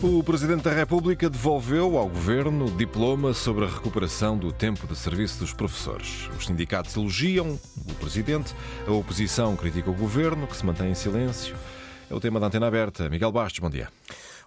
O Presidente da República devolveu ao Governo o diploma sobre a recuperação do tempo de serviço dos professores. Os sindicatos elogiam o Presidente, a oposição critica o Governo, que se mantém em silêncio. É o tema da antena aberta. Miguel Bastos, bom dia.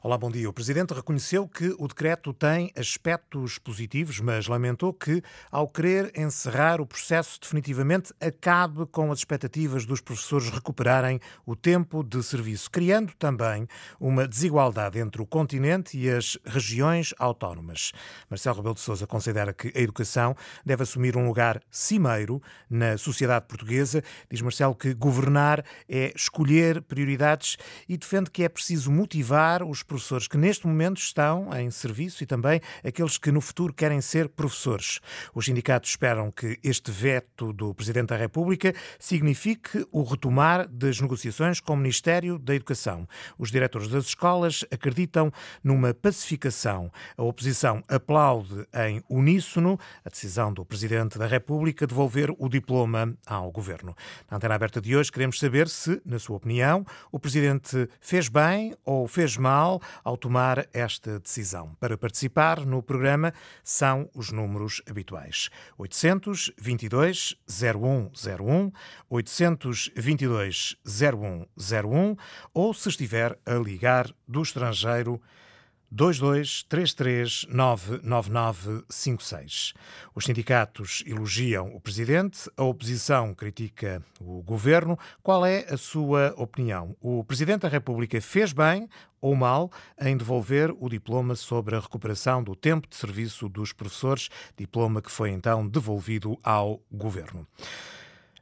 Olá, bom dia. O Presidente reconheceu que o decreto tem aspectos positivos, mas lamentou que, ao querer encerrar o processo definitivamente, acabe com as expectativas dos professores recuperarem o tempo de serviço, criando também uma desigualdade entre o continente e as regiões autónomas. Marcelo Rebelo de Sousa considera que a educação deve assumir um lugar cimeiro na sociedade portuguesa. Diz Marcelo que governar é escolher prioridades e defende que é preciso motivar os professores que neste momento estão em serviço e também aqueles que no futuro querem ser professores. Os sindicatos esperam que este veto do Presidente da República signifique o retomar das negociações com o Ministério da Educação. Os diretores das escolas acreditam numa pacificação. A oposição aplaude em uníssono a decisão do Presidente da República devolver o diploma ao Governo. Na antena aberta de hoje queremos saber se, na sua opinião, o Presidente fez bem ou fez mal ao tomar esta decisão. Para participar no programa são os números habituais: 822 0101, 822 0101 ou se estiver a ligar do estrangeiro 2233999956. Os sindicatos elogiam o presidente, a oposição critica o governo. Qual é a sua opinião? O presidente da República fez bem ou mal em devolver o diploma sobre a recuperação do tempo de serviço dos professores, diploma que foi então devolvido ao governo.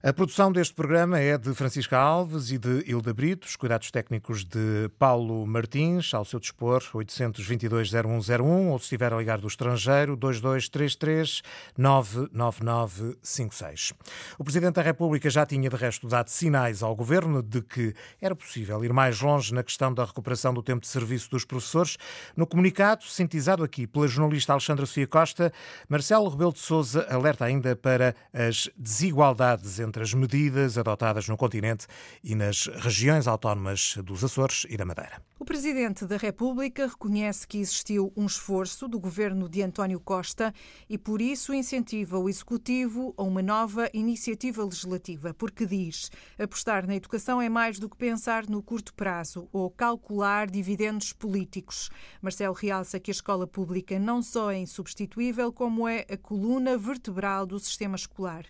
A produção deste programa é de Francisca Alves e de Hilda Brito, os cuidados técnicos de Paulo Martins, ao seu dispor 822-0101, ou se estiver a ligar do estrangeiro, 2233-99956. O Presidente da República já tinha, de resto, dado sinais ao Governo de que era possível ir mais longe na questão da recuperação do tempo de serviço dos professores. No comunicado, sintetizado aqui pela jornalista Alexandra Sofia Costa, Marcelo Rebelo de Sousa alerta ainda para as desigualdades entre entre as medidas adotadas no continente e nas regiões autónomas dos Açores e da Madeira. O Presidente da República reconhece que existiu um esforço do governo de António Costa e, por isso, incentiva o Executivo a uma nova iniciativa legislativa, porque diz apostar na educação é mais do que pensar no curto prazo ou calcular dividendos políticos. Marcelo realça que a escola pública não só é insubstituível, como é a coluna vertebral do sistema escolar.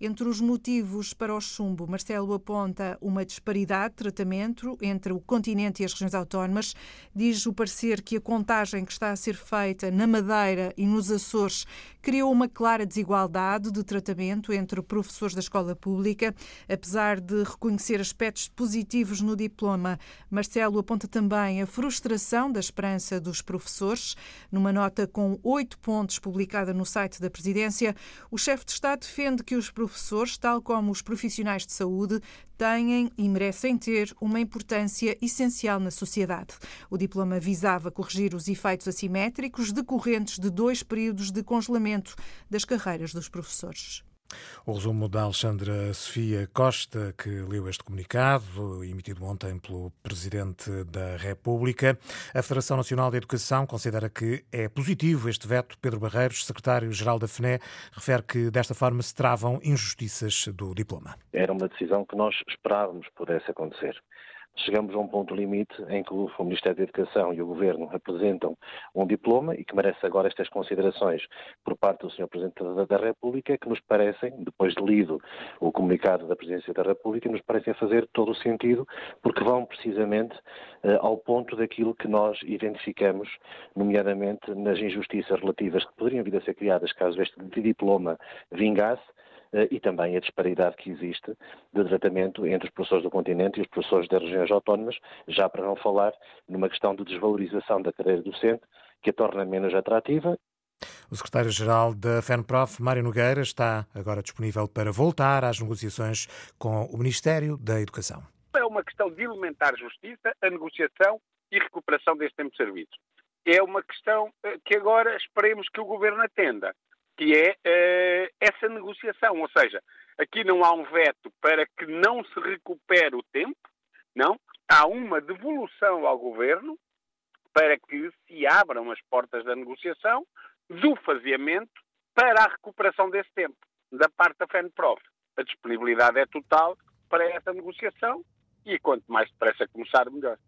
Entre os motivos para o chumbo, Marcelo aponta uma disparidade de tratamento entre o continente e as regiões autónomas. Diz o parecer que a contagem que está a ser feita na Madeira e nos Açores criou uma clara desigualdade de tratamento entre professores da escola pública. Apesar de reconhecer aspectos positivos no diploma, Marcelo aponta também a frustração da esperança dos professores. Numa nota com oito pontos publicada no site da Presidência, o chefe de Estado defende que os professores, tal como os profissionais de saúde, têm e merecem ter uma importância essencial na sociedade. O diploma visava corrigir os efeitos assimétricos decorrentes de dois períodos de congelamento das carreiras dos professores. O resumo da Alexandra Sofia Costa, que leu este comunicado, emitido ontem pelo Presidente da República. A Federação Nacional de Educação considera que é positivo este veto. Pedro Barreiros, secretário-geral da FNE, refere que desta forma se travam injustiças do diploma. Era uma decisão que nós esperávamos pudesse acontecer chegamos a um ponto limite em que o Ministério da Educação e o Governo apresentam um diploma e que merece agora estas considerações por parte do Sr. Presidente da República que nos parecem, depois de lido o comunicado da Presidência da República, nos parecem fazer todo o sentido porque vão precisamente uh, ao ponto daquilo que nós identificamos, nomeadamente nas injustiças relativas que poderiam vir a ser criadas caso este diploma vingasse eh, e também a disparidade que existe de tratamento entre os professores do continente e os professores das regiões autónomas, já para não falar numa questão de desvalorização da carreira docente, que a torna menos atrativa o secretário-geral da FENPROF, Mário Nogueira, está agora disponível para voltar às negociações com o Ministério da Educação. É uma questão de elementar justiça, a negociação e recuperação deste tempo de serviço. É uma questão eh, que agora esperemos que o Governo atenda que é uh, essa negociação. Ou seja, aqui não há um veto para que não se recupere o tempo, não. Há uma devolução ao governo para que se abram as portas da negociação, do faseamento para a recuperação desse tempo, da parte da FENPROF. A disponibilidade é total para essa negociação e quanto mais depressa começar, melhor.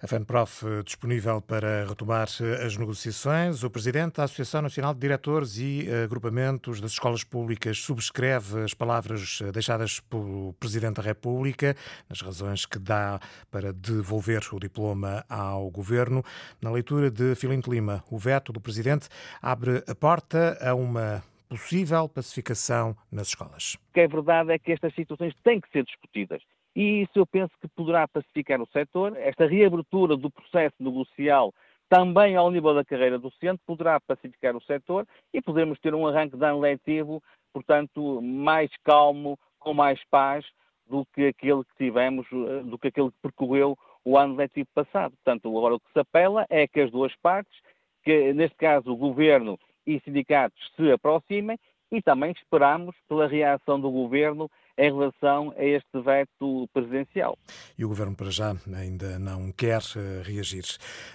A FENPROF disponível para retomar as negociações. O Presidente da Associação Nacional de Diretores e Agrupamentos das Escolas Públicas subscreve as palavras deixadas pelo Presidente da República nas razões que dá para devolver o diploma ao Governo. Na leitura de Filinto Lima, o veto do Presidente abre a porta a uma possível pacificação nas escolas. O que é verdade é que estas situações têm que ser discutidas e isso eu penso que poderá pacificar o setor. Esta reabertura do processo negocial também ao nível da carreira docente poderá pacificar o setor e poderemos ter um arranque de ano letivo, portanto, mais calmo, com mais paz do que aquele que tivemos, do que aquele que percorreu o ano letivo passado. Portanto, agora o que se apela é que as duas partes, que neste caso o Governo e sindicatos, se aproximem e também esperamos pela reação do Governo em relação a este veto presidencial. E o Governo, para já, ainda não quer eh, reagir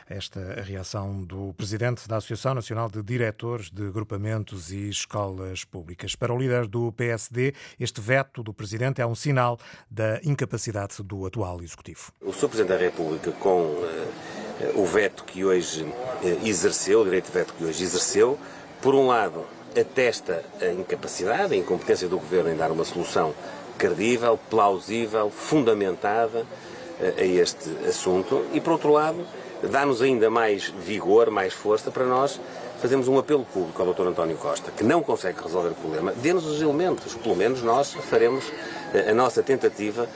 a esta reação do Presidente da Associação Nacional de Diretores de Agrupamentos e Escolas Públicas. Para o líder do PSD, este veto do Presidente é um sinal da incapacidade do atual Executivo. O Sr. Presidente da República, com uh, o veto que hoje uh, exerceu, o direito de veto que hoje exerceu, por um lado, atesta a incapacidade, a incompetência do Governo em dar uma solução credível, plausível, fundamentada eh, a este assunto e, por outro lado, dá-nos ainda mais vigor, mais força para nós fazermos um apelo público ao Dr. António Costa, que não consegue resolver o problema, dê-nos os elementos, pelo menos nós faremos eh, a nossa tentativa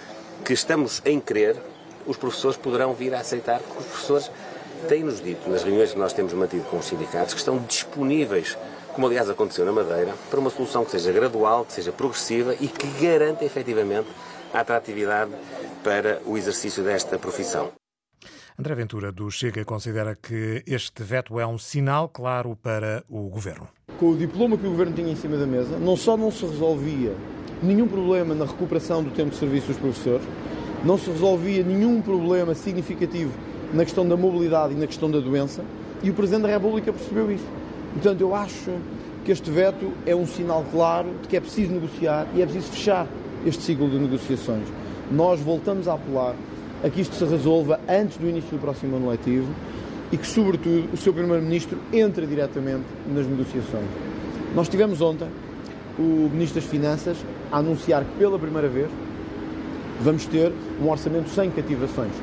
que estamos em crer, os professores poderão vir a aceitar, porque os professores têm-nos dito, nas reuniões que nós temos mantido com os sindicatos, que estão disponíveis como aliás aconteceu na Madeira, para uma solução que seja gradual, que seja progressiva e que garanta efetivamente a atratividade para o exercício desta profissão. André Ventura, do Chega, considera que este veto é um sinal claro para o Governo. Com o diploma que o Governo tinha em cima da mesa, não só não se resolvia nenhum problema na recuperação do tempo de serviço dos professores, não se resolvia nenhum problema significativo na questão da mobilidade e na questão da doença, e o Presidente da República percebeu isso. Portanto, eu acho que este veto é um sinal claro de que é preciso negociar e é preciso fechar este ciclo de negociações. Nós voltamos a apelar a que isto se resolva antes do início do próximo ano letivo e que, sobretudo, o seu Primeiro-Ministro entre diretamente nas negociações. Nós tivemos ontem o Ministro das Finanças a anunciar que, pela primeira vez, vamos ter um orçamento sem cativações.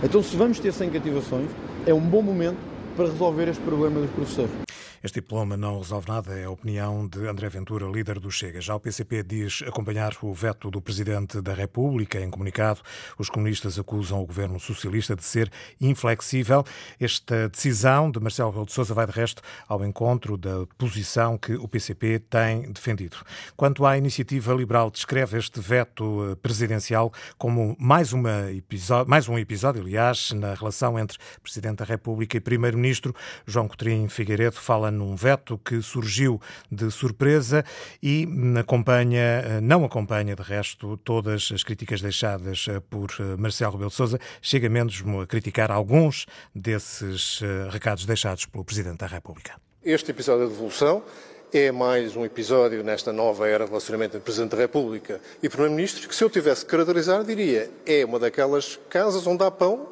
Então, se vamos ter sem cativações, é um bom momento para resolver este problema dos professores. Este diploma não resolve nada, é a opinião de André Ventura, líder do Chega. Já o PCP diz acompanhar o veto do Presidente da República. Em comunicado, os comunistas acusam o governo socialista de ser inflexível. Esta decisão de Marcelo Rebelo de Sousa vai, de resto, ao encontro da posição que o PCP tem defendido. Quanto à iniciativa liberal, descreve este veto eh, presidencial como mais, uma episódio, mais um episódio, aliás, na relação entre Presidente da República e Primeiro-Ministro. João Coutinho Figueiredo fala num veto que surgiu de surpresa e acompanha, eh, não acompanha, de resto, todas as críticas deixadas eh, por eh, Marcelo Rebelo de Sousa, chega mesmo a criticar alguns desses recados deixados pelo Presidente da República. Este episódio de devolução é mais um episódio nesta nova era de relacionamento entre Presidente da República e Primeiro-Ministro que, se eu tivesse que caracterizar, diria é uma daquelas casas onde há pão,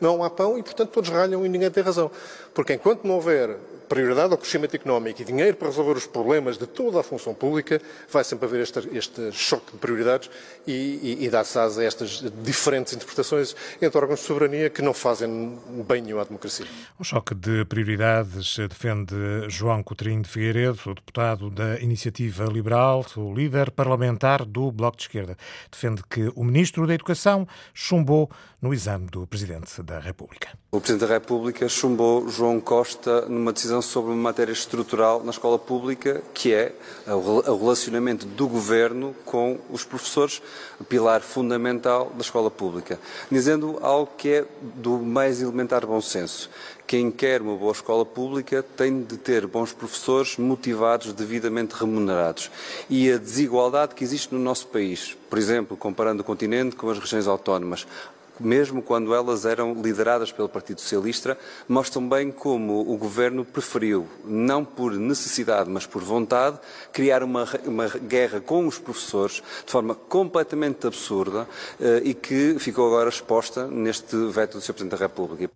não há pão e, portanto, todos ralham e ninguém tem razão. Porque enquanto não houver prioridade ao crescimento económico e dinheiro para resolver os problemas de toda a função pública, vai sempre haver este, este choque de prioridades e, e, e dar-se asa a estas diferentes interpretações entre órgãos de soberania que não fazem bem nenhum à democracia. Um choque de prioridades defende João Coutrinho de Figueiredo, o deputado da Iniciativa Liberal, o líder parlamentar do Bloco de Esquerda. Defende que o Ministro da Educação chumbou no exame do Presidente da República. O Presidente da República chumbou João Costa numa decisão sobre uma matéria estrutural na escola pública, que é o relacionamento do Governo com os professores, pilar fundamental da escola pública, dizendo algo que é do mais elementar bom senso. Quem quer uma boa escola pública tem de ter bons professores motivados, devidamente remunerados. E a desigualdade que existe no nosso país, por exemplo, comparando o continente com as regiões autónomas, mesmo quando elas eram lideradas pelo Partido Socialista, mostram bem como o governo preferiu, não por necessidade, mas por vontade, criar uma, uma guerra com os professores de forma completamente absurda eh, e que ficou agora exposta neste veto do Sr. Presidente da República.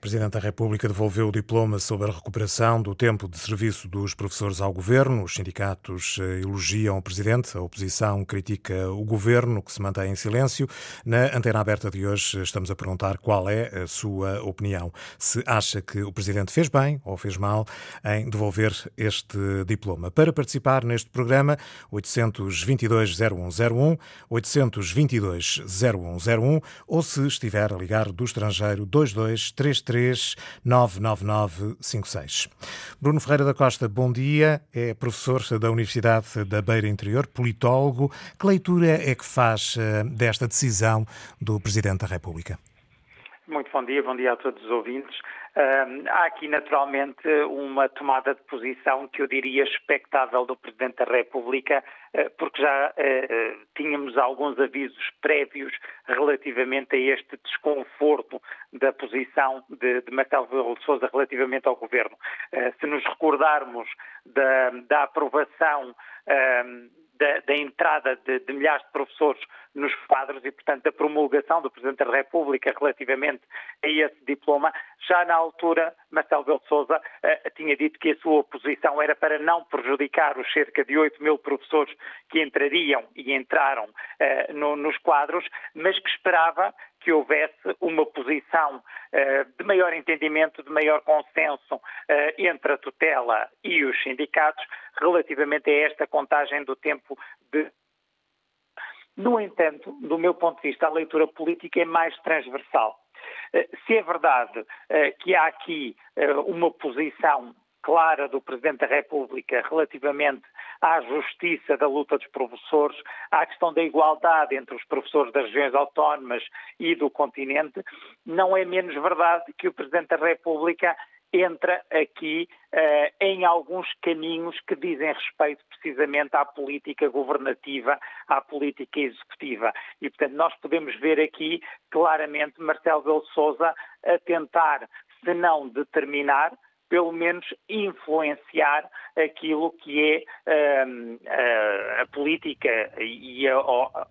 Presidente da República devolveu o diploma sobre a recuperação do tempo de serviço dos professores ao governo. Os sindicatos eh, elogiam o Presidente, a oposição critica o governo, que se mantém em silêncio. Na antena aberta de hoje, estamos a perguntar qual é a sua opinião. Se acha que o Presidente fez bem ou fez mal em devolver este diploma. Para participar neste programa, 822-0101, 822-0101 ou se estiver a ligar do estrangeiro 2233 99956. Bruno Ferreira da Costa, bom dia. É professor da Universidade da Beira Interior, politólogo. Que leitura é que faz eh, desta decisão do Presidente da República? Muito bom dia, bom dia a todos os ouvintes. Há aqui, naturalmente, uma tomada de posição que eu diria expectável do Presidente da República, uh, porque já uh, tínhamos alguns avisos prévios relativamente a este desconforto da posição de, de Marcelo Rebelo de Sousa relativamente ao Governo. se nos recordarmos da, da aprovação da, da entrada de, de, milhares de professores nos quadros e, portanto, da promulgação do Presidente da República relativamente a esse diploma. Já na altura, Marcelo Belo Souza uh, tinha dito que a sua oposição era para não prejudicar os cerca de 8 mil professores que entrariam e entraram uh, no, nos quadros, mas que esperava que houvesse uma posição uh, de maior entendimento, de maior consenso uh, entre a tutela e os sindicatos relativamente a esta contagem do tempo de. No entanto, do meu ponto de vista, a leitura política é mais transversal. Uh, se é verdade que há aqui uma posição clara do Presidente da República relativamente à justiça da luta dos professores, à questão da igualdade entre os professores das regiões autónomas e do continente, não é menos verdade que o Presidente da República entra aqui uh, em alguns caminhos que dizem respeito precisamente à política governativa, à política executiva. E, portanto, nós podemos ver aqui claramente Marcelo Belo Souza a tentar, se não determinar, pelo menos influenciar aquilo que é uh, uh, a política e a, a,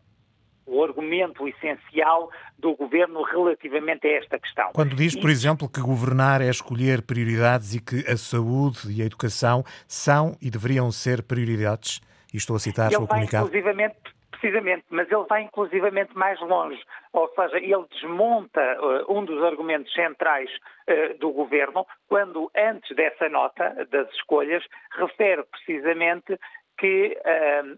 o argumento essencial do governo relativamente a esta questão. Quando diz, por exemplo, que governar é escolher prioridades e que a saúde e a educação são e deveriam ser prioridades, e estou a citar o comunicado. Inclusivamente Precisamente, mas ele vai inclusivamente mais longe, ou seja, ele desmonta uh, um dos argumentos centrais uh, do governo, quando antes dessa nota das escolhas refere precisamente que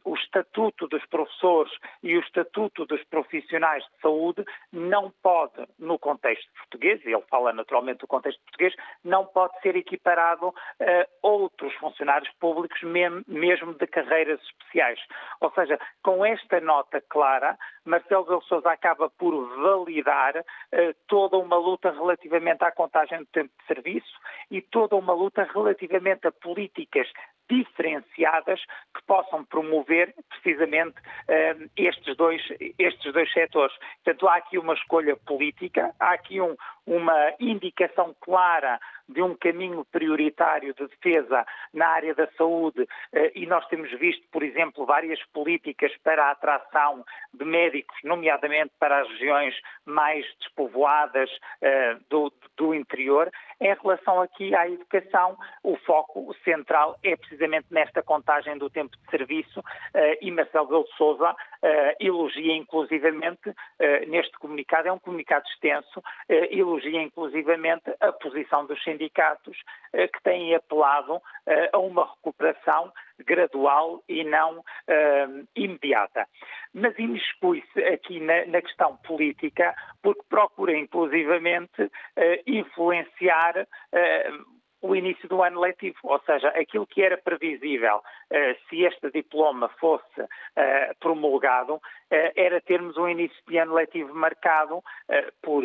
um, o estatuto dos professores e o estatuto dos profissionais de saúde não pode, no contexto português, e ele fala naturalmente do contexto português, não pode ser equiparado a outros funcionários públicos, mesmo de carreiras especiais. Ou seja, com esta nota clara, Marcelo Rebelo Sousa acaba por validar uh, toda uma luta relativamente à contagem do tempo de serviço e toda uma luta relativamente a políticas diferenciadas que possam promover precisamente uh, estes, dois, estes dois setores. Portanto, há aqui uma escolha política, há aqui um, uma indicação clara de um caminho prioritário de defesa na área da saúde eh, e nós temos visto, por exemplo, várias políticas para a atração de médicos, nomeadamente para as regiões mais despovoadas eh, do, do interior. Em relação aqui à educação, o foco central é precisamente nesta contagem do tempo de serviço eh, e Marcelo Belo Souza elogia inclusivamente neste comunicado, é um comunicado extenso, elogia inclusivamente a posição dos sindicatos eh, que têm apelado eh, a uma recuperação gradual e não eh, imediata. Mas imiscui-se aqui na, na, questão política porque procura inclusivamente influenciar o início do ano letivo, ou seja, aquilo que era previsível se este diploma fosse promulgado, era termos um início de ano letivo marcado por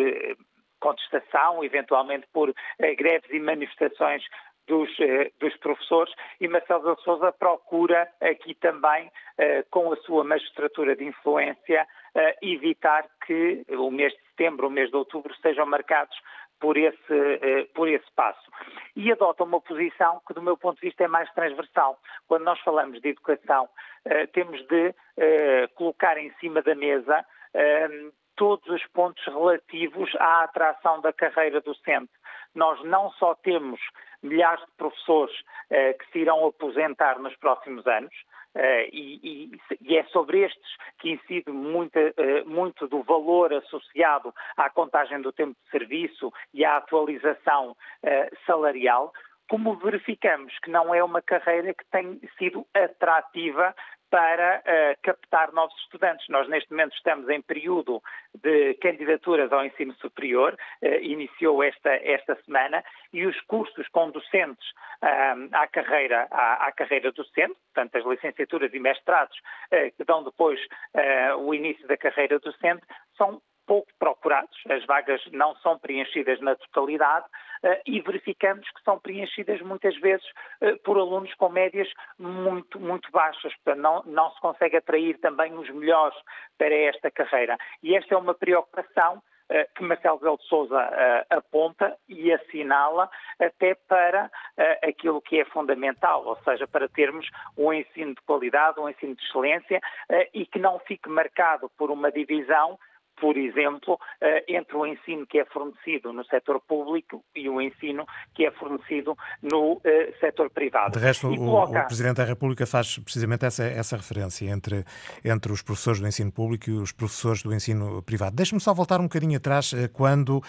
contestação, eventualmente por eh, greves e manifestações dos, eh, dos, professores e Marcelo de Souza procura aqui também, eh, com a sua magistratura de influência, evitar que o mês de setembro, o mês de outubro, sejam marcados por esse, por esse passo. E adota uma posição que, do meu ponto de vista, é mais transversal. Quando nós falamos de educação, temos de colocar em cima da mesa todos os pontos relativos à atração da carreira docente. Nós não só temos milhares de professores eh, que se irão aposentar nos próximos anos, Uh, e, e, é sobre estes que incide muito, uh, muito, do valor associado à contagem do tempo de serviço e à atualização uh, salarial, como verificamos que não é uma carreira que tem sido atrativa para uh, captar novos estudantes. Nós, neste momento, estamos em período de candidaturas ao ensino superior, uh, iniciou esta, esta semana, e os cursos com docentes uh, à, carreira, à, à, carreira docente, portanto, as licenciaturas e mestrados que dão depois o início da carreira docente, são pouco procurados, as vagas não são preenchidas na totalidade e verificamos que são preenchidas muitas vezes uh, por alunos com médias muito, muito baixas. Portanto, não, não se consegue atrair também os melhores para esta carreira. E esta é uma preocupação uh, que Marcelo Belo de Souza aponta e assinala até para aquilo que é fundamental, ou seja, para termos um ensino de qualidade, um ensino de excelência e que não fique marcado por uma divisão por exemplo, eh, entre o ensino que é fornecido no setor público e o ensino que é fornecido no eh, setor privado. De resto, o, coloca... o, Presidente da República faz precisamente essa, essa referência entre, entre os professores do ensino público e os professores do ensino privado. Deixe-me só voltar um bocadinho atrás, eh, quando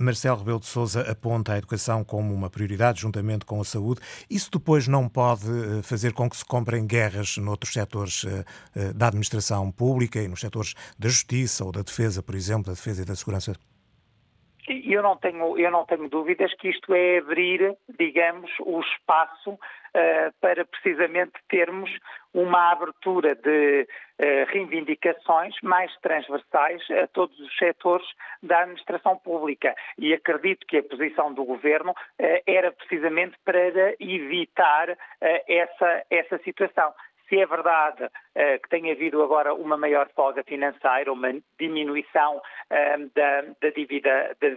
Marcelo Rebelo de Sousa aponta a educação como uma prioridade, juntamente com a saúde. Isso depois não pode fazer com que se comprem guerras noutros setores da administração pública e nos setores da justiça ou da defesa defesa, por exemplo, da defesa e da segurança? Eu não tenho, eu não tenho dúvidas que isto é abrir, digamos, o espaço uh, para precisamente termos uma abertura de uh, reivindicações mais transversais a todos os setores da administração pública. E acredito que a posição do governo uh, era precisamente para evitar essa, essa situação se é verdade uh, que tem havido agora uma maior folga financeira, uma diminuição uh, da, da, dívida, da,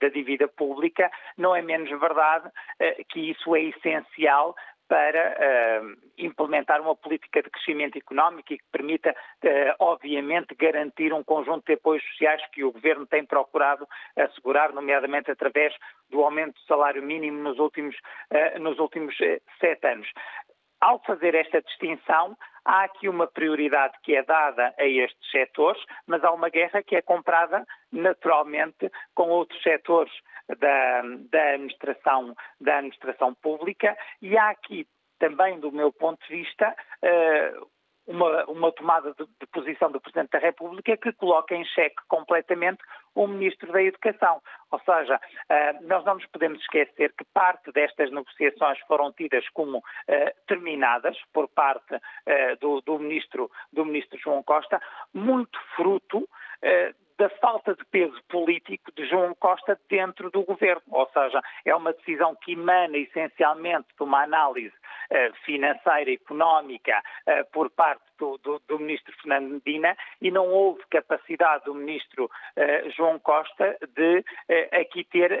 da, dívida, pública, não é menos verdade uh, que isso é essencial para uh, implementar uma política de crescimento económico e que permita, uh, obviamente, garantir um conjunto de apoios sociais que o Governo tem procurado assegurar, nomeadamente através do aumento do salário mínimo nos últimos, uh, nos últimos sete anos ao fazer esta distinção, há aqui uma prioridade que é dada a estes setores, mas há uma guerra que é comprada naturalmente com outros setores da, da, administração, da administração pública. E há aqui também, do meu ponto de vista, uh, uma, uma tomada de, de, posição do Presidente da República que coloca em xeque completamente o Ministro da Educação. Ou seja, uh, nós não nos podemos esquecer que parte destas negociações foram tidas como uh, terminadas por parte uh, do, do, ministro, do Ministro João Costa, muito fruto da falta de peso político de João Costa dentro do governo. Ou seja, é uma decisão que emana essencialmente de uma análise uh, financeira económica uh, por parte do, do, do, ministro Fernando Medina e não houve capacidade do ministro uh, João Costa de aqui ter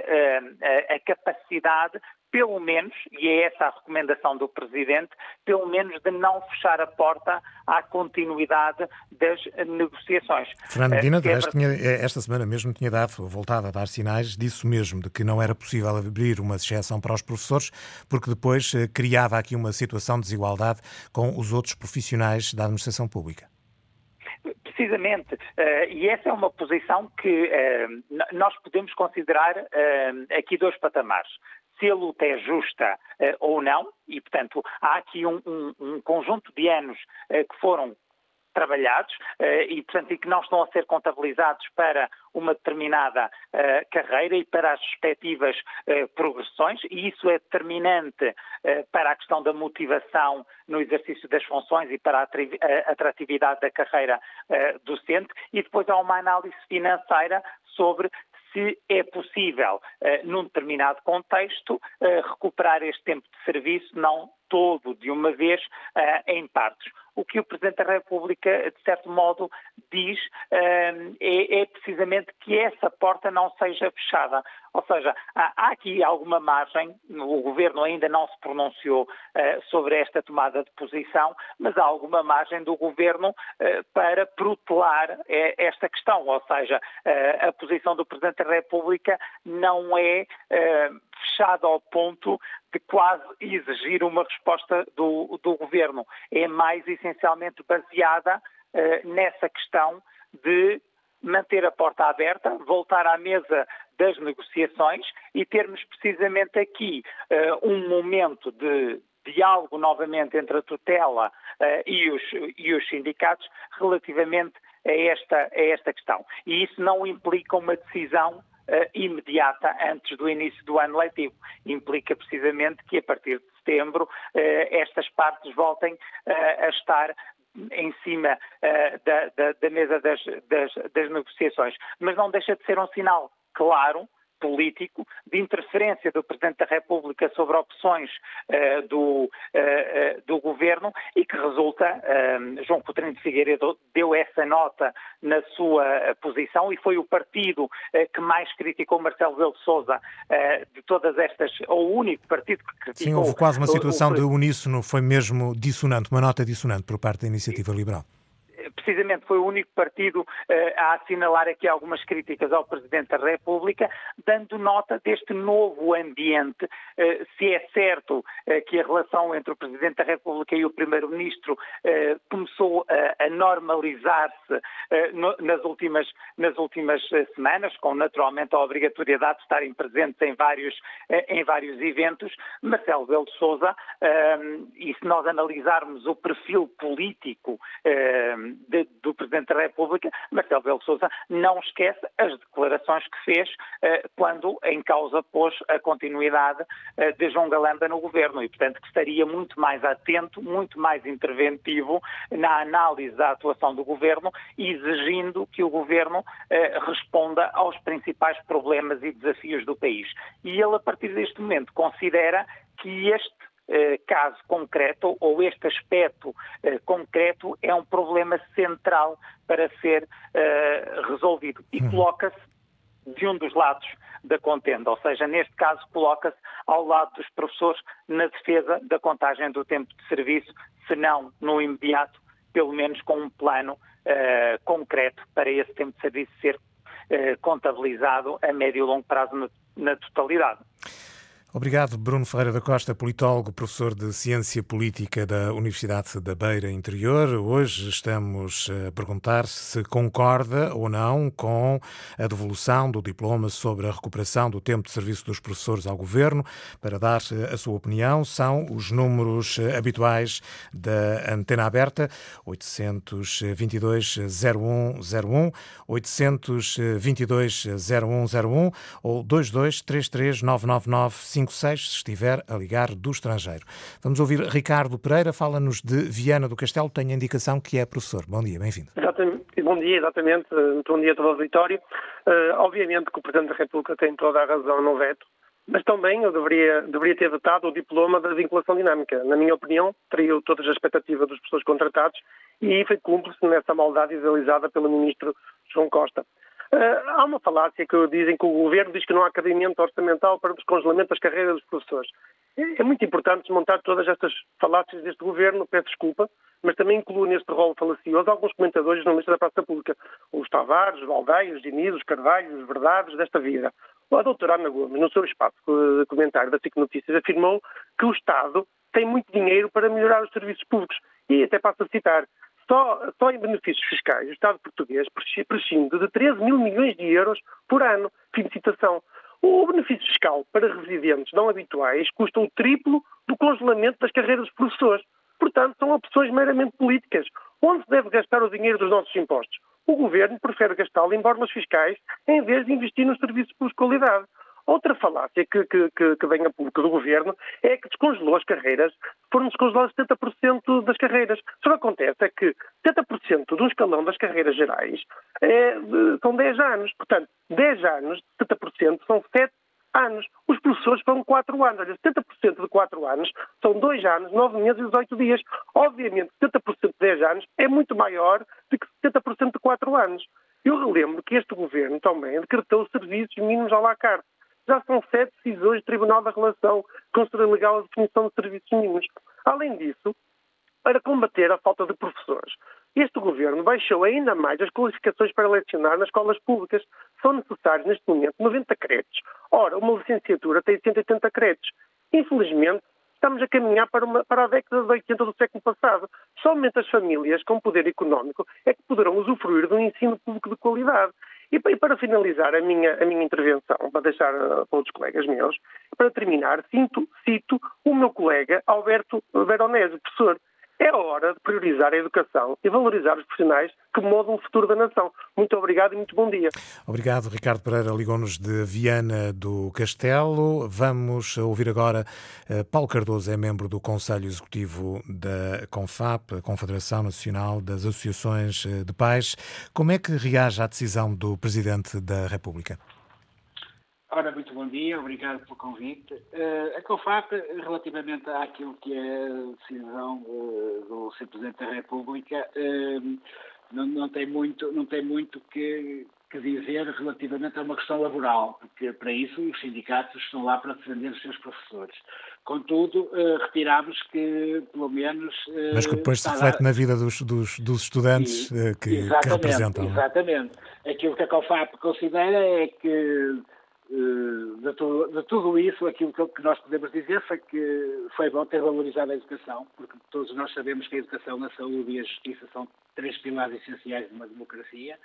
a capacidade pelo menos, e é essa a recomendação do Presidente, pelo menos de não fechar a porta à continuidade das negociações. Fernando Medina, de resto, tinha, eh, esta semana mesmo tinha dado, voltado a dar sinais disso mesmo, de que não era possível abrir uma exceção para os professores, porque depois eh, criava aqui uma situação de desigualdade com os outros profissionais da administração pública. Precisamente, uh, e essa é uma posição que uh, nós podemos considerar uh, aqui dois patamares se a luta é justa uh, ou não, e, portanto, há aqui um, um, um conjunto de anos uh, que foram trabalhados uh, e, portanto, e que não estão a ser contabilizados para uma determinada uh, carreira e para as respectivas uh, progressões, e isso é determinante para a questão da motivação no exercício das funções e para a atratividade da carreira docente, e depois há uma análise financeira sobre se é possível, uh, num determinado contexto, uh, recuperar este tempo de serviço, não todo de uma vez, uh, em partes. o que o Presidente da República, de certo modo, diz é, é precisamente que essa porta não seja fechada. Ou seja, há, aqui alguma margem, o Governo ainda não se pronunciou uh, sobre esta tomada de posição, mas há alguma margem do Governo uh, para protelar eh, esta questão. Ou seja, a posição do Presidente da República não é fechada ao ponto de quase exigir uma resposta do, do Governo. É mais essencialmente baseada nessa questão de manter a porta aberta, voltar à mesa das negociações e termos precisamente aqui uh, um momento de diálogo novamente entre a tutela uh, e, os, e os sindicatos relativamente a esta, a esta questão. E isso não implica uma decisão Uh, imediata antes do início do ano letivo. Implica precisamente que a partir de setembro estas partes voltem a estar em cima da, da, da, mesa das, das, das negociações. Mas não deixa de ser um sinal claro político de interferência do Presidente da República sobre opções uh, do, uh, uh, do Governo e que resulta, João Coutinho de Figueiredo deu essa nota na sua posição e foi o partido que mais criticou Marcelo Rebelo de Sousa de todas estas, ou o único partido que criticou... Sim, houve quase uma situação o, o... de uníssono, foi mesmo dissonante, uma nota dissonante por parte da Iniciativa Liberal precisamente foi o único partido uh, a assinalar aqui algumas críticas ao Presidente da República, dando nota deste novo ambiente. Uh, se é certo uh, que a relação entre o Presidente da República e o Primeiro-Ministro começou a normalizar-se nas últimas, nas últimas semanas, com naturalmente a obrigatoriedade de estarem presentes em vários, em vários eventos, Marcelo Belo Souza, e se nós analisarmos o perfil político de, do Presidente da República, Marcelo Belo Souza não esquece as declarações que fez uh, quando em causa pôs a continuidade uh, de João Galamba no governo e, portanto, que estaria muito mais atento, muito mais interventivo na análise da atuação do governo, exigindo que o governo uh, responda aos principais problemas e desafios do país. E ele, a partir deste momento, considera que este caso concreto ou este aspecto eh, concreto é um problema central para ser eh, resolvido e uhum. coloca-se de um dos lados da contenda, ou seja, neste caso coloca-se ao lado dos professores na defesa da contagem do tempo de serviço, se não no imediato, pelo menos com um plano uh, concreto para esse tempo de serviço ser uh, contabilizado a médio e longo prazo na, na totalidade. Obrigado, Bruno Ferreira da Costa, politólogo, professor de Ciência Política da Universidade da Beira Interior. Hoje estamos a perguntar se concorda ou não com a devolução do diploma sobre a recuperação do tempo de serviço dos professores ao Governo. Para dar a sua opinião, são os números habituais da antena aberta: 822-0101, 822-0101 ou 2233 999 56, se estiver a ligar do estrangeiro. Vamos ouvir Ricardo Pereira, fala-nos de Viana do Castelo, tem a indicação que é professor. Bom dia, bem-vindo. Bom dia, exatamente. Muito bom dia a todo o auditório. Uh, obviamente que o Presidente da República tem toda a razão no veto, mas também eu deveria, deveria ter vetado o diploma da vinculação dinâmica. Na minha opinião, teria todas as expectativas dos pessoas contratados e foi cúmplice nessa maldade idealizada pelo Ministro João Costa. Uh, há uma falácia que dizem que o governo diz que não há cabimento orçamental para o descongelamento das carreiras dos professores. É, é muito importante desmontar todas estas falácias deste governo, peço desculpa, mas também incluo neste rol falacioso alguns comentadores na lista da praça pública. Os Tavares, os Valdeios, os Diniz, os Carvalhos, os Verdades desta vida. A doutora Ana Gomes, no seu espaço de comentário da SIC Notícias, afirmou que o Estado tem muito dinheiro para melhorar os serviços públicos. E até passo a citar, só, só em benefícios fiscais, o Estado português prescinde de 13 mil milhões de euros por ano. Fim de citação. O benefício fiscal para residentes não habituais custa o triplo do congelamento das carreiras dos professores. Portanto, são opções meramente políticas. Onde se deve gastar o dinheiro dos nossos impostos? O governo prefere gastá-lo em borlas fiscais em vez de investir nos serviços de qualidade. Outra falácia que, que, que, que vem a público do governo é que descongelou as carreiras, foram descongeladas 70% das carreiras. Só que acontece é que 70% do escalão das carreiras gerais é, são 10 anos. Portanto, 10 anos, 70% são 7 anos. Os professores foram 4 anos. Olha, 70% de 4 anos são 2 anos, 9 meses e 18 dias. Obviamente, 70% de 10 anos é muito maior do que 70% de 4 anos. Eu relembro que este governo também decretou serviços mínimos à la carte. Já são sete decisões do Tribunal da Relação Legal definição de serviços mínimos. Além disso, para combater a falta de professores, este governo baixou ainda mais as qualificações para lecionar nas escolas públicas. São necessários, neste momento, 90 créditos. Ora, uma licenciatura tem 180 créditos. Infelizmente, estamos a caminhar para, uma, para a década de 80 do século passado. Somente as famílias com poder económico é que poderão usufruir de um ensino público de qualidade. E, para finalizar a minha, a minha intervenção, para deixar uh, para outros colegas meus, para terminar, cito, cito o meu colega Alberto Veronese, professor, é hora de priorizar a educação e valorizar os profissionais que modam o futuro da nação. Muito obrigado e muito bom dia. Obrigado, Ricardo Pereira. Ligou-nos de Viana do Castelo. Vamos ouvir agora eh, Paulo Cardoso, é membro do Conselho Executivo da CONFAP, a Confederação Nacional das Associações eh, de Pais. Como é que reage à decisão do Presidente da República? Ora, muito bom dia, obrigado pelo convite. Uh, a COFAP, relativamente àquilo que é a decisão uh, do Sr. Presidente da República, uh, não, não, tem muito, não tem muito que, que, dizer relativamente a uma questão laboral, porque para isso os sindicatos estão lá para defender os seus professores. Contudo, retiramos que, pelo menos. Mas que depois se reflete na vida dos, dos, dos estudantes e, que, que, representam. É? Exatamente. Aquilo que a COFAP considera é que de, tu, de, tudo isso, aquilo que, nós podemos dizer foi que foi bom ter valorizado a educação, porque todos nós sabemos que a educação, a saúde e a justiça são três pilares essenciais de uma democracia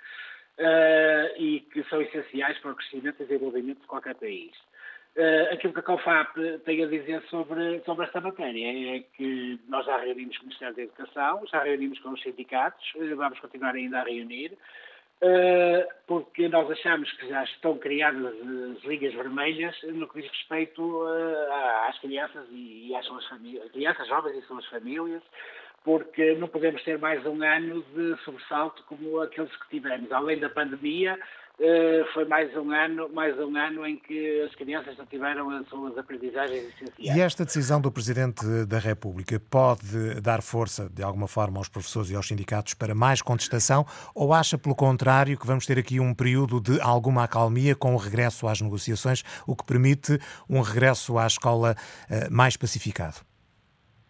uh, e que são essenciais para o crescimento e desenvolvimento de qualquer país. Uh, aquilo que a COFAP tem a dizer sobre, sobre esta matéria é que nós já reunimos com o Ministério da Educação, já reunimos com os sindicatos, vamos continuar ainda a reunir. Eh, porque nós achamos que já estão criadas as linhas vermelhas no que diz respeito eh, às crianças e às suas famílias, crianças jovens e suas famílias, porque não podemos ter mais um ano de sobressalto como aqueles que tivemos. Além da pandemia, foi mais um ano, mais um ano em que as crianças não tiveram as suas aprendizagens essenciais. E esta decisão do Presidente da República pode dar força, de alguma forma, aos professores e aos sindicatos para mais contestação ou acha, pelo contrário, que vamos ter aqui um período de alguma acalmia com o regresso às negociações, o que permite um regresso à escola eh, mais pacificado?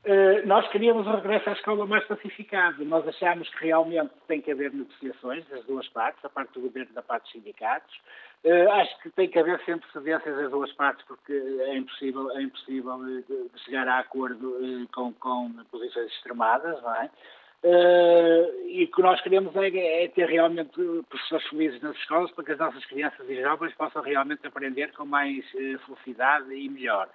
Uh, nós queríamos o regresso à escola mais pacificado. Nós achamos que realmente tem que haver negociações das duas partes, a parte do governo e da parte dos sindicatos. Uh, acho que tem que haver sempre cedências das duas partes, porque é impossível, é impossível uh, chegar a acordo com, com posições extremadas, não é? Uh, e o que nós queremos é, é, ter realmente professores felizes nas escolas para que as nossas crianças e jovens possam realmente aprender com mais uh, felicidade e melhor.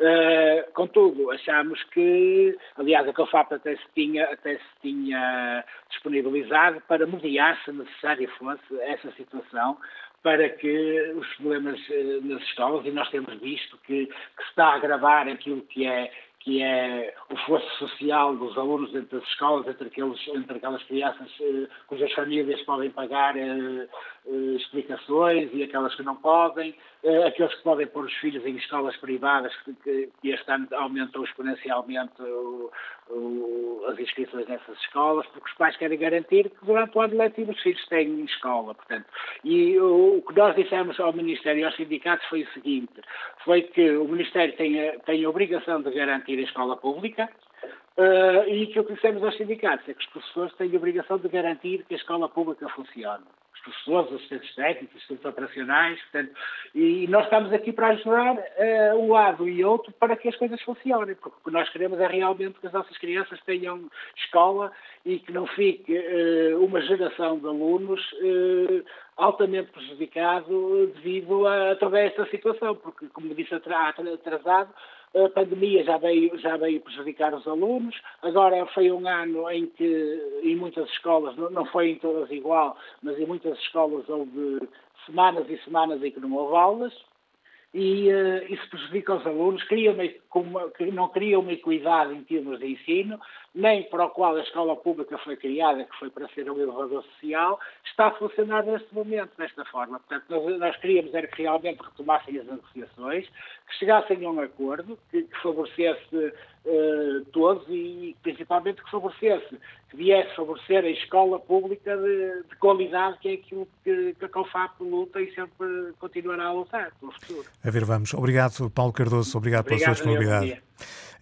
Uh, contudo, achamos que, aliás, a COFAP até se tinha, até se tinha disponibilizado para mediar, se necessário fosse, essa situação, para que os problemas nas escolas, e nós temos visto que, que se está a agravar aquilo que é que é o esforço social dos alunos dentro das escolas, entre, aqueles, entre aquelas crianças eh, cujas famílias podem pagar eh, explicações e aquelas que não podem, eh, aqueles que podem pôr os filhos em escolas privadas, que, que, este ano aumentou exponencialmente o, o, as inscrições nessas escolas, porque os pais querem garantir que durante o ano letivo os filhos têm escola, portanto. E o, o que nós dissemos ao Ministério e aos sindicatos foi o seguinte, foi que o Ministério tem a, tem a obrigação de garantir a escola pública, Uh, e que o que dissemos aos sindicatos é que os professores têm a obrigação de garantir que a escola pública funcione professores, assistentes técnicos, assistentes operacionais, portanto, e nós estamos aqui para ajudar uh, um lado e outro para que as coisas funcionem, porque o que nós queremos é realmente que as nossas crianças tenham escola e que não fique uh, uma geração de alunos uh, altamente prejudicado devido a, a toda esta situação, porque, como disse atrasado, a pandemia já veio, já veio prejudicar os alunos. Agora foi um ano em que, em muitas escolas, não foi em todas igual, mas em muitas escolas houve semanas e semanas em que não houve aulas. E uh, isso prejudica os alunos, cria uma, uma, não cria uma equidade em termos de ensino, nem para o qual a escola pública foi criada, que foi para ser um elevador social, está a funcionar neste momento, desta forma. Portanto, nós, nós queríamos era que realmente retomassem as negociações, que chegassem a um acordo que, que favorecesse uh, todos e principalmente que favorecesse, que viesse favorecer a escola pública de, de qualidade, que é aquilo que, que a COFAP luta e sempre continuará a lutar pelo futuro. A ver, vamos. Obrigado, Paulo Cardoso. Obrigado, Obrigado pela sua disponibilidade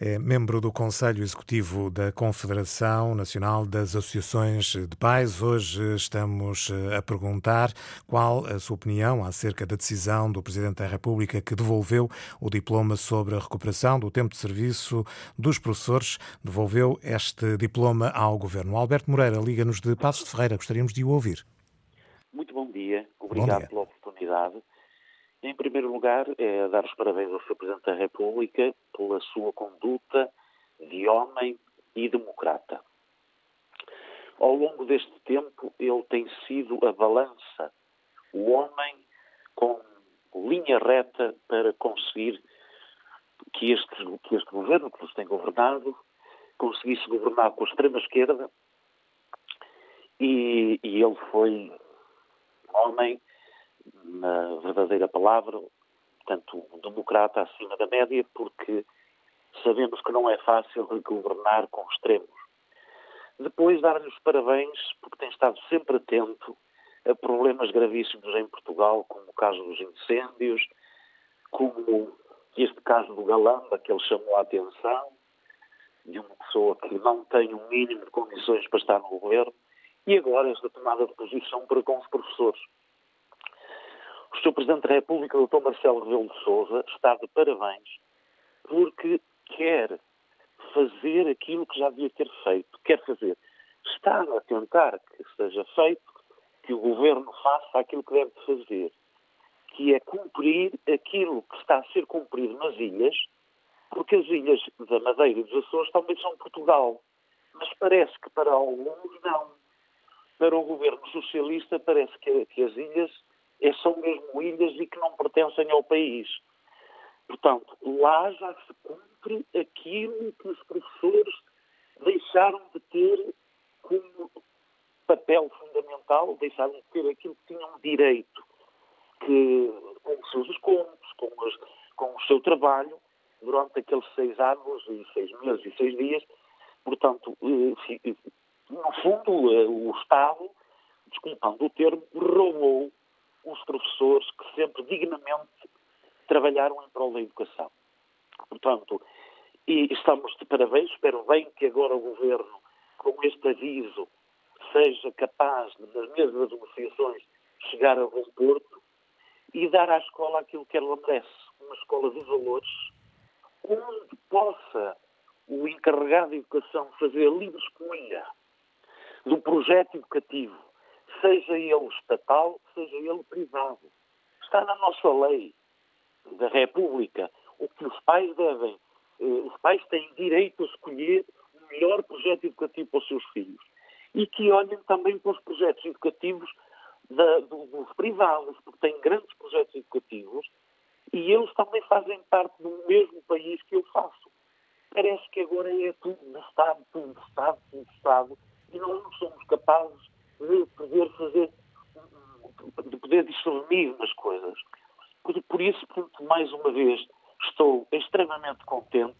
é membro do Conselho Executivo da Confederação Nacional das Associações de Pais. Hoje estamos eh, a perguntar qual a sua opinião acerca da decisão do Presidente da República que devolveu o diploma sobre a recuperação do tempo de serviço dos professores. Devolveu este diploma ao Governo. Alberto Moreira, Liga-nos de Passos de Ferreira. Gostaríamos de o ouvir. Muito bom dia. Obrigado bom dia. pela oportunidade. Em primeiro lugar, é dar os parabéns ao Sr. Presidente da República pela sua conduta de homem e democrata. Ao longo deste tempo, ele tem sido a balança, o homem com linha reta para conseguir que este, que este governo que nos tem governado conseguisse governar com a extrema-esquerda e, e ele foi homem na verdadeira palavra, portanto, um democrata acima da média, porque sabemos que não é fácil governar com extremos. Depois, dar-lhe os parabéns, porque tem estado sempre atento a problemas gravíssimos em Portugal, como o caso dos incêndios, como este caso do Galamba, que ele chamou a atenção, de uma pessoa que não tem um mínimo de condições para estar no governo, e agora esta tomada de posição para com os professores. O Sr. Presidente da República, Dr. Marcelo Rebelo de Sousa, está de parabéns porque quer fazer aquilo que já devia ter feito. Quer fazer. Está a tentar que seja feito, que o Governo faça aquilo que deve fazer, que é cumprir aquilo que está a ser cumprido nas ilhas, porque as ilhas da Madeira e dos Açores também são Portugal. Mas parece que para alguns não. Para o governo socialista parece que, que as ilhas são mesmo ilhas e que não pertencem ao país. Portanto, lá já se cumpre aquilo que os professores deixaram de ter como papel fundamental, deixaram de ter aquilo que tinham direito, que, com os seus descontos, com, com o seu trabalho, durante aqueles seis anos e seis meses e seis dias. Portanto, eh, no fundo, eh, o Estado, desculpando o termo, roubou os professores que sempre dignamente trabalharam em prol da educação. Portanto, e estamos de parabéns, espero bem que agora o Governo, com este aviso, seja capaz, nas mesmas negociações, chegar a bom porto e dar à escola aquilo que ela merece, uma escola de valores, onde possa o encarregado de educação fazer a livre escolha do projeto educativo seja ele estatal, seja ele privado. Está na nossa lei da República o que os pais devem, eh, os pais têm direito a escolher o melhor projeto educativo para os seus filhos e que olhem também para os projetos educativos da, dos privados, porque têm grandes projetos educativos e eles também fazem parte do mesmo país que eu faço. Parece que agora é tudo de Estado, tudo de Estado, tudo de Estado, e não somos capazes de poder fazer, de poder discernir nas coisas. Por, isso, mais uma vez, estou extremamente contente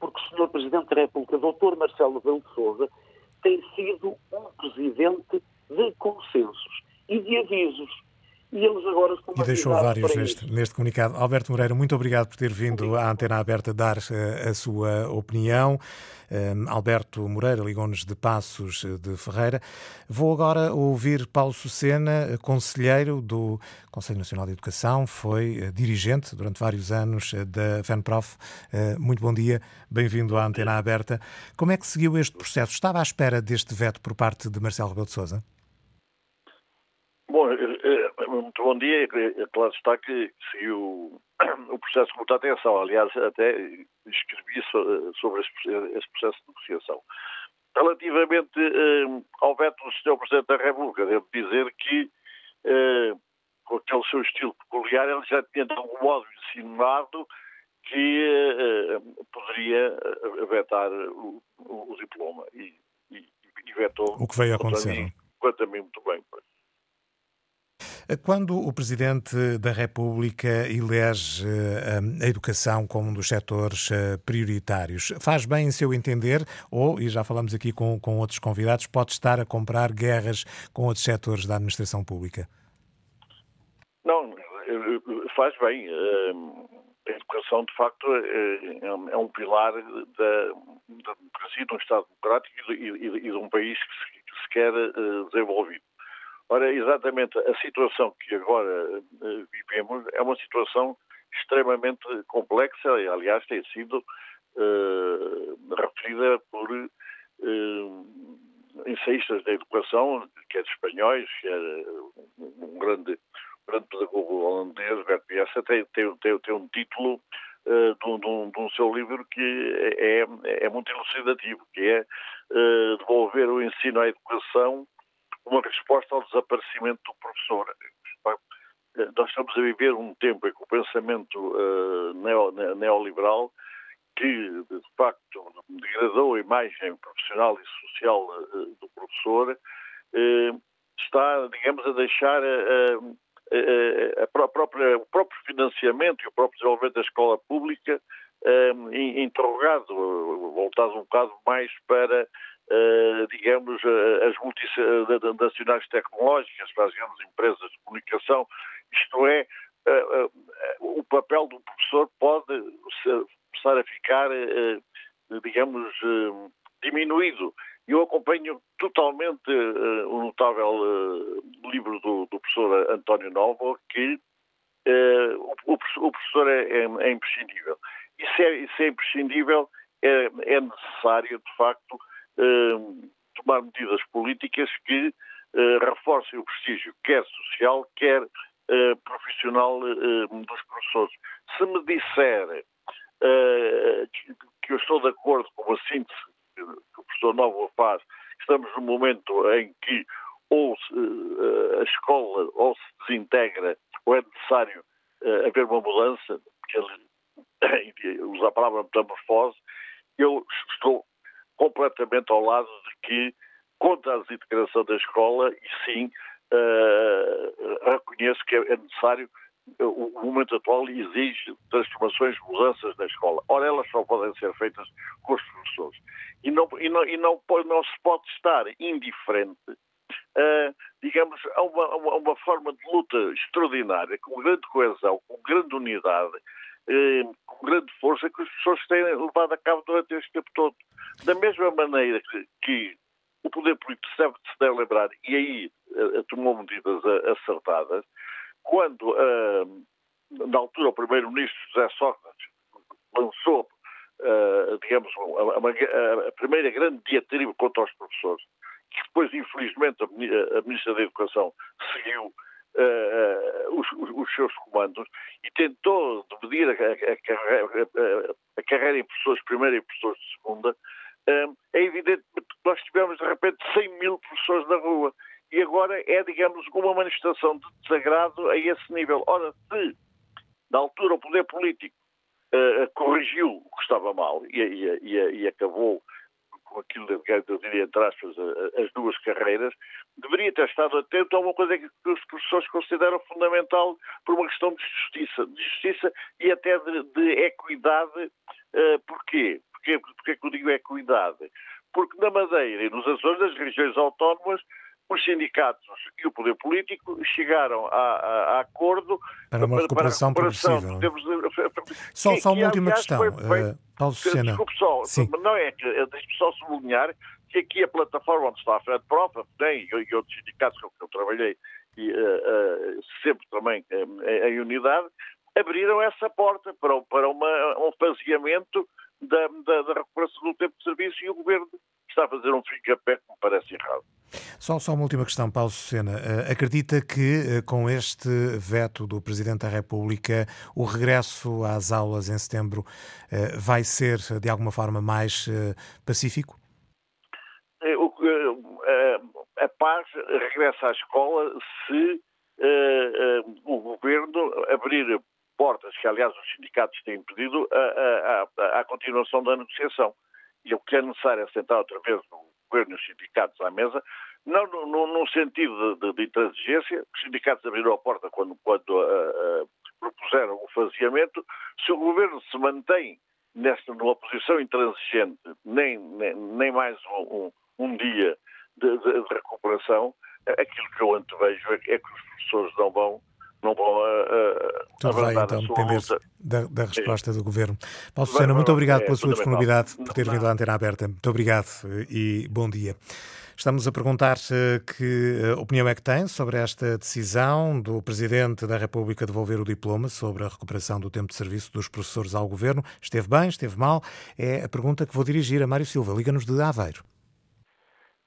porque o Sr. Presidente da República, Dr. Marcelo Rebelo de tem sido um presidente de consensos e de avisos e eles agora estão E deixou vários neste, neste, comunicado. Alberto Moreira, muito obrigado por ter vindo obrigado. à antena aberta dar uh, a sua opinião. Uh, Alberto Moreira ligou-nos de Passos eh, de Ferreira. Vou agora ouvir Paulo Sucena, conselheiro do Conselho Nacional de Educação, foi dirigente durante vários anos da FENPROF. muito bom dia, bem-vindo à antena aberta. Como é que seguiu este processo? Estava à espera deste veto por parte de Marcelo Rebelo de Sousa? Bom, muito bom dia. É claro está que seguiu o processo com muita atenção. Aliás, até escrevi sobre esse processo de negociação. Relativamente eh, ao veto do Sr. Presidente da República, devo dizer que, eh, com aquele seu estilo peculiar, ele já tinha de algum modo insinuado que uh, poderia vetar o, o, o diploma e, e, e, vetou. O que veio a acontecer. Mim, quanto a mim, muito bem. Quando o Presidente da República elege a educação como um dos setores prioritários, faz bem em seu entender, ou, e já falamos aqui com, com outros convidados, pode estar a comprar guerras com outros setores da administração pública? Não, faz bem. A educação, de facto, é, é um pilar da, democracia, de um Estado democrático e de um país que se, que se quer desenvolvido. Ora, exatamente a situação que agora uh, vivemos é uma situação extremamente complexa, e, aliás, tem sido uh, referida por uh, ensaístas da educação, quer espanhóis, quer um grande, um grande pedagogo holandês, Bert Biessa, tem, tem, tem, tem um título uh, de, um, de, um, seu livro que é, é muito elucidativo, que é devolver o ensino à educação uma resposta ao desaparecimento do professor. Nós estamos a viver um tempo em que o pensamento uh, neo, neoliberal, que de facto degradou a imagem profissional e social uh, do professor, uh, está, digamos, a deixar a, a própria, o próprio financiamento e o próprio desenvolvimento da escola pública interrogado, voltado um bocado mais para digamos, uh, as multinacionais tecnológicas, para as empresas de comunicação, isto é, o papel do professor pode começar a ficar, digamos, diminuído. Eu acompanho totalmente o notável livro do, do, professor António Novo, que o, o, professor é, é, é imprescindível. E é, é imprescindível, é, é necessário, de facto, tomar medidas políticas que uh, reforcem o prestígio, quer social, quer uh, profissional dos professores. Se me disser que, que, eu estou de acordo com a síntese que, o professor Novo faz, estamos num momento em que ou a escola ou se desintegra ou é necessário haver uma mudança, porque ele usa a palavra metamorfose, eu estou completamente ao lado de que, contra a desintegração da escola, e sim uh, reconheço que é necessário, o momento atual exige transformações, mudanças na escola. Ora, elas só podem ser feitas com os professores. E não, e não, e não, não se pode estar indiferente Uh, digamos, a uma, a uma, forma de luta extraordinária, com grande coesão, com grande unidade, eh, com grande força que as pessoas têm levado a cabo durante este tempo todo. Da mesma maneira que, que o poder político deve, se deve lembrar, e aí uh, tomou medidas uh, acertadas, quando, na altura, o primeiro-ministro José Sócrates lançou, digamos, a, a, a, primeira grande diatriba contra os professores, que depois, infelizmente, a Ministra da Educação seguiu uh, os, os, seus comandos e tentou dividir a, a, a, carreira em professores primeira e professores de segunda, uh, é evidente que nós tivemos de repente 100 mil professores na rua. E agora é, digamos, uma manifestação de desagrado a esse nível. Ora, se na altura o poder político uh, corrigiu o que estava mal e, e, e, e acabou com aquilo, eu diria, entre aspas, as duas carreiras, deveria ter estado atento a uma coisa que os professores consideram fundamental por uma questão de justiça, de justiça e até de, de equidade. Uh, porquê? Porquê, porquê que eu digo equidade? Porque na Madeira e nos Açores, nas regiões autónomas, os sindicatos e o poder político chegaram a, a, a acordo para uma recuperação, para progressiva. De... Só, que, só uma última questão, foi, foi, uh, Paulo Sucena. Desculpe só, Sim. não é que deixe-me só sublinhar que aqui a plataforma onde está a Fred Prof, a FDEM e outros sindicatos com que eu trabalhei e, uh, uh, sempre também em unidade, abriram essa porta para, para uma, um faseamento da, da, da recuperação do tempo de serviço e o governo está a fazer um fica-pé que me parece errado. Só, só uma última questão, Paulo Sena. Uh, acredita que uh, com este veto do Presidente da República o regresso às aulas em setembro uh, vai ser de alguma forma mais pacífico? a paz regressa à escola se o governo abrir portas, que aliás os sindicatos têm a, a, continuação da negociação. E o que é necessário é sentar outra vez o governo e os sindicatos à mesa, não no sentido de, de, de, intransigência, os sindicatos abriram a porta quando, quando uh, uh, propuseram o faseamento, se o governo se mantém nesta, numa posição intransigente, nem, nem, nem mais um, um dia de, de, recuperação, aquilo que eu antevejo é, é que os professores não vão não vão uh, Tudo vai então depender da, da, resposta Sim. do Governo. Paulo Susana, muito obrigado é, pela sua disponibilidade, por ter vindo à antena aberta. Muito obrigado e bom dia. Estamos a perguntar que opinião é que tem sobre esta decisão do Presidente da República devolver o diploma sobre a recuperação do tempo de serviço dos professores ao Governo. Esteve bem, esteve mal? É a pergunta que vou dirigir a Mário Silva. Liga-nos de Aveiro.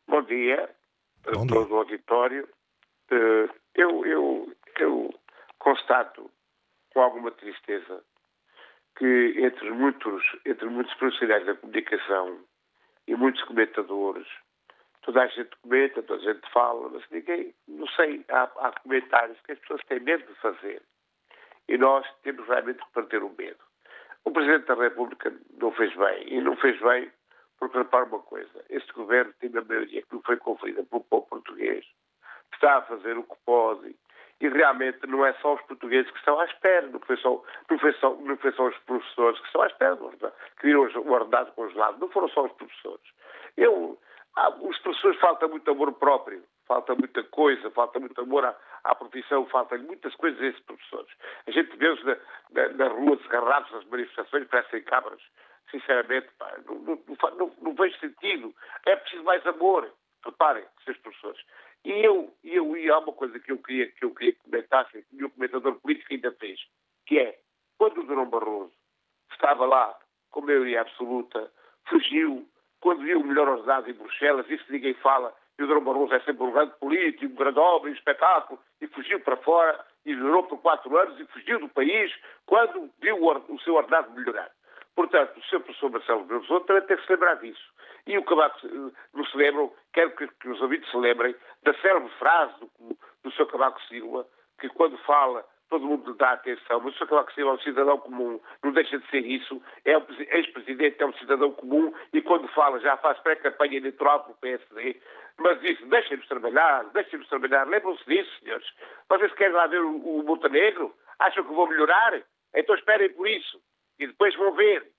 Bom dia a todo o auditório. Eh, eu, eu, eu constato com alguma tristeza que entre muitos, entre muitos profissionais da comunicação e muitos comentadores, toda a gente comenta, toda a gente fala, mas ninguém, não sei, há, há comentários que as pessoas têm medo de fazer. E nós temos realmente que perder o medo. O Presidente da República não fez bem, e não fez bem porque, repara uma coisa, este governo tem a maioria que não foi conferida pelo povo português, está a fazer o que pode, e realmente não é só os portugueses que estão à espera, não foi só, não foi só, não foi só os professores que estão à espera, que viram o ordenado congelado, não foram só os professores. Eu, ah, os professores falta muito amor próprio, falta muita coisa, falta muito amor à, à profissão, faltam muitas coisas a esses professores. A gente vê-os na, na, na, rua desgarrados nas manifestações, parecem cabras. Sinceramente, pá, não, não, não, não, vejo sentido. É preciso mais amor. Reparem, seus professores. E eu, e há uma coisa que eu queria que eu queria que comentasse, que o comentador político ainda fez, que é, quando o Durão Barroso estava lá com maioria absoluta, fugiu, quando viu o melhor ordenado em Bruxelas, isso ninguém fala, e o Durão Barroso é sempre um grande político, um grande homem, um espetáculo, e fugiu para fora, e durou por quatro anos, e fugiu do país, quando viu o, o seu ordenado melhorar. Portanto, o Sr. Professor Marcelo Rebelo também tem que se lembrar disso. E o Cavaco eh, não se lembram, quero que, que os ouvintes se lembrem da célebre frase do Sr. Cavaco Silva, que quando fala todo mundo dá atenção, mas o Sr. Cavaco Silva é um cidadão comum, não deixa de ser isso, é um ex-presidente, é um cidadão comum e quando fala já faz pré-campanha eleitoral para o PSD, mas diz, deixem-nos trabalhar, deixem-nos trabalhar, lembram-se disso, senhores. Vocês querem lá ver o, o Montenegro? Acham que vou melhorar? Então esperem por isso. E depois vão ver.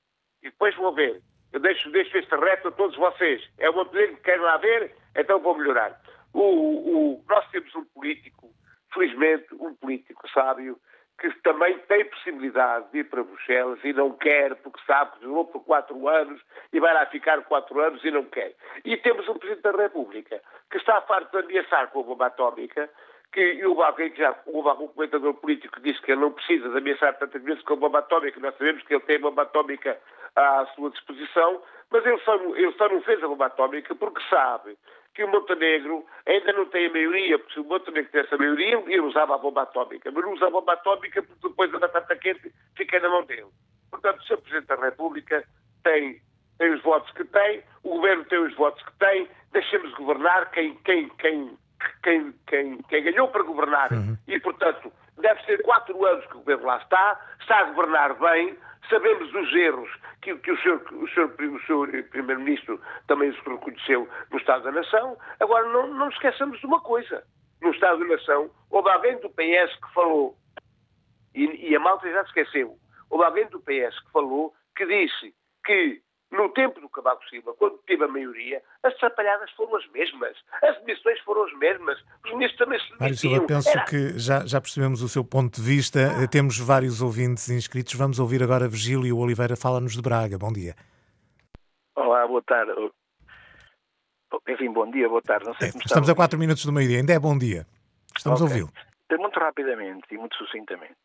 E depois vão ver. Eu deixo, deixo este reto a todos vocês. É uma medida que querem lá ver, então vou melhorar. O, o, nós temos um político, felizmente, um político sábio, que também tem possibilidade de ir para Bruxelas e não quer, porque sabe que durou por quatro anos e vai lá ficar quatro anos e não quer. E temos um Presidente da República que está farto de ameaçar com a bomba atómica que houve alguém que já, houve algum comentador político que disse que ele não precisa de ameaçar tantas vezes com a bomba atómica, nós sabemos que ele tem a bomba atómica à sua disposição, mas ele só, ele só não fez a bomba atómica porque sabe que o Montenegro ainda não tem a maioria, porque se o Montenegro tivesse a maioria, ele usava a bomba atómica, mas não usa a bomba atómica porque depois a batata quente fica na mão dele. Portanto, o Sr. Presidente da República tem, tem os votos que tem, o Governo tem os votos que tem, deixemos governar quem, quem, quem quem, quem, quem ganhou para governar uhum. e, portanto, deve ser quatro anos que o governo lá está, está a governar bem, sabemos os erros que, que o senhor, o senhor, senhor Primeiro-Ministro também se reconheceu no Estado da Nação. Agora, não, não esqueçamos de uma coisa. No Estado da Nação, houve alguém do PS que falou, e, e a malta já se esqueceu, houve alguém do PS que falou, que disse que no tempo do Cavaco Silva, quando teve a maioria, as atrapalhadas foram as mesmas, as demissões foram as mesmas, os ministros também se demitiam. Mário Silva, penso Era... que já, já percebemos o seu ponto de vista, ah. temos vários ouvintes inscritos, vamos ouvir agora Virgílio Oliveira, fala-nos de Braga, bom dia. Olá, boa tarde. Enfim, bom dia, boa tarde. É, estamos a quatro minutos do meio-dia, ainda é bom dia. Estamos okay. a ouvi-lo. Muito rapidamente e muito sucintamente.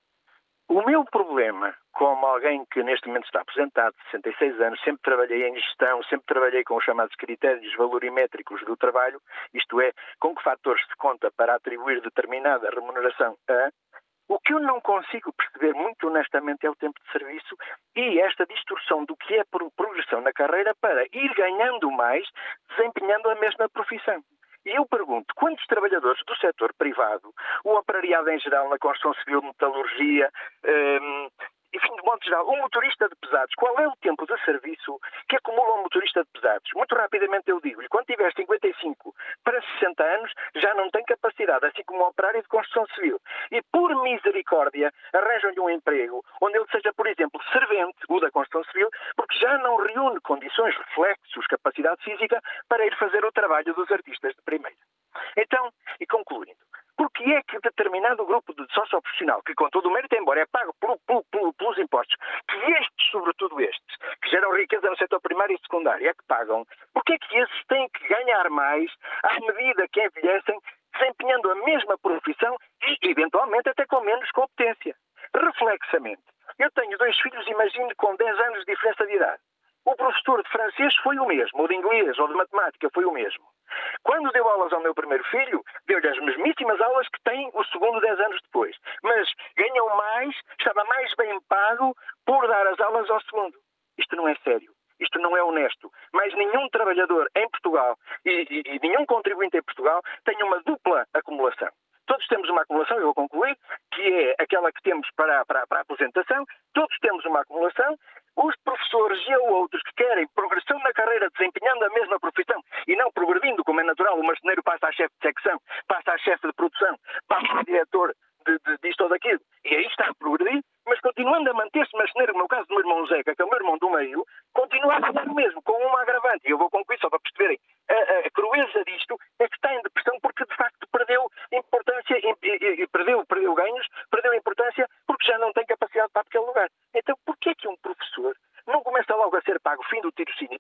O meu problema, como alguém que neste momento está aposentado, 66 anos, sempre trabalhei em gestão, sempre trabalhei com os chamados critérios valorimétricos do trabalho, isto é, com que fatores se conta para atribuir determinada remuneração a, o que eu não consigo perceber muito honestamente é o tempo de serviço e esta distorção do que é progressão na carreira para ir ganhando mais, desempenhando a mesma profissão. Eu pergunto, quantos trabalhadores do setor privado, o operariado em geral na construção civil, metalurgia, um, enfim, de modo geral, um motorista de pesados, qual é o tempo de serviço que acumula um motorista de pesados? Muito rapidamente eu digo-lhe, quando tiver 55 para 60 anos, já não tem capacidade, assim como um operário de construção civil. E por misericórdia, arranjam-lhe um emprego onde ele seja, por exemplo, servente, o da construção civil, porque já não reúne condições, reflexos, capacidade física para ir fazer o trabalho dos artistas de primeira. Então, e concluindo, porque é que determinado grupo de sócio-profissional, que com todo o mérito, embora é pago por, por, por, pelos impostos, que estes, sobretudo estes, que geram riqueza no setor primário e secundário, é que pagam, porque é que esses têm que ganhar mais à medida que envelhecem, desempenhando a mesma profissão e, eventualmente, até com menos competência? Reflexamente, eu tenho dois filhos, imagine, com 10 anos de diferença de idade. O professor de francês foi o mesmo, o de inglês ou de matemática foi o mesmo. Quando deu aulas ao meu primeiro filho, deu-lhe as mesmíssimas aulas que tem o segundo dez anos depois. Mas ganhou mais, estava mais bem pago por dar as aulas ao segundo. Isto não é sério. Isto não é honesto. Mas nenhum trabalhador em Portugal e, e, e nenhum contribuinte em Portugal tem uma dupla acumulação. Todos temos uma acumulação, eu vou concluir, que é aquela que temos para, para, para a aposentação, todos temos uma acumulação os professores e outros que querem progressão na carreira desempenhando a mesma profissão e não progredindo, como é natural, o marceneiro passa a chefe de secção, passa a chefe de produção, passa a diretor de, de, disto ou daquilo, e aí está a progredir, mas continuando a manter-se marceneiro, no caso do meu irmão Zeca, que é o meu irmão do meio, continua a fazer o mesmo, com uma agravante, e eu vou concluir só para perceberem, a, a, a crueza disto é que está em depressão porque de facto perdeu importância e, e, e perdeu, perdeu ganhos, perdeu importância porque já não tem capacidade para aquele lugar. Então, porquê é que um professor não começa logo a ser pago fim do tirocínio e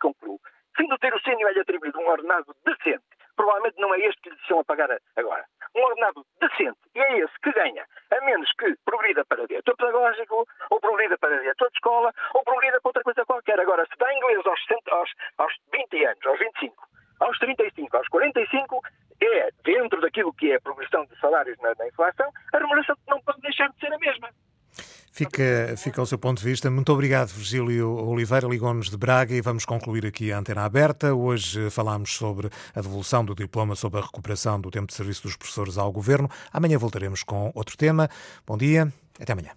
concluo? Fim do tirocínio é-lhe atribuído um ordenado decente. Provavelmente não é este que lhe estão a pagar agora. Um ordenado decente. E é esse que ganha, a menos que progrida para diretor pedagógico, ou progrida para diretor de escola, ou progrida para outra coisa qualquer. Agora, se dá inglês aos, aos, aos 20 anos, aos 25, aos 35, aos 45, é, dentro daquilo que é a progressão de salários na, na inflação, a remuneração não pode deixar de ser a mesma. Fica, fica o seu ponto de vista. Muito obrigado, Virgílio Oliveira, ligou-nos de Braga e vamos concluir aqui a antena aberta. Hoje falámos sobre a devolução do diploma sobre a recuperação do tempo de serviço dos professores ao Governo. Amanhã voltaremos com outro tema. Bom dia, até amanhã.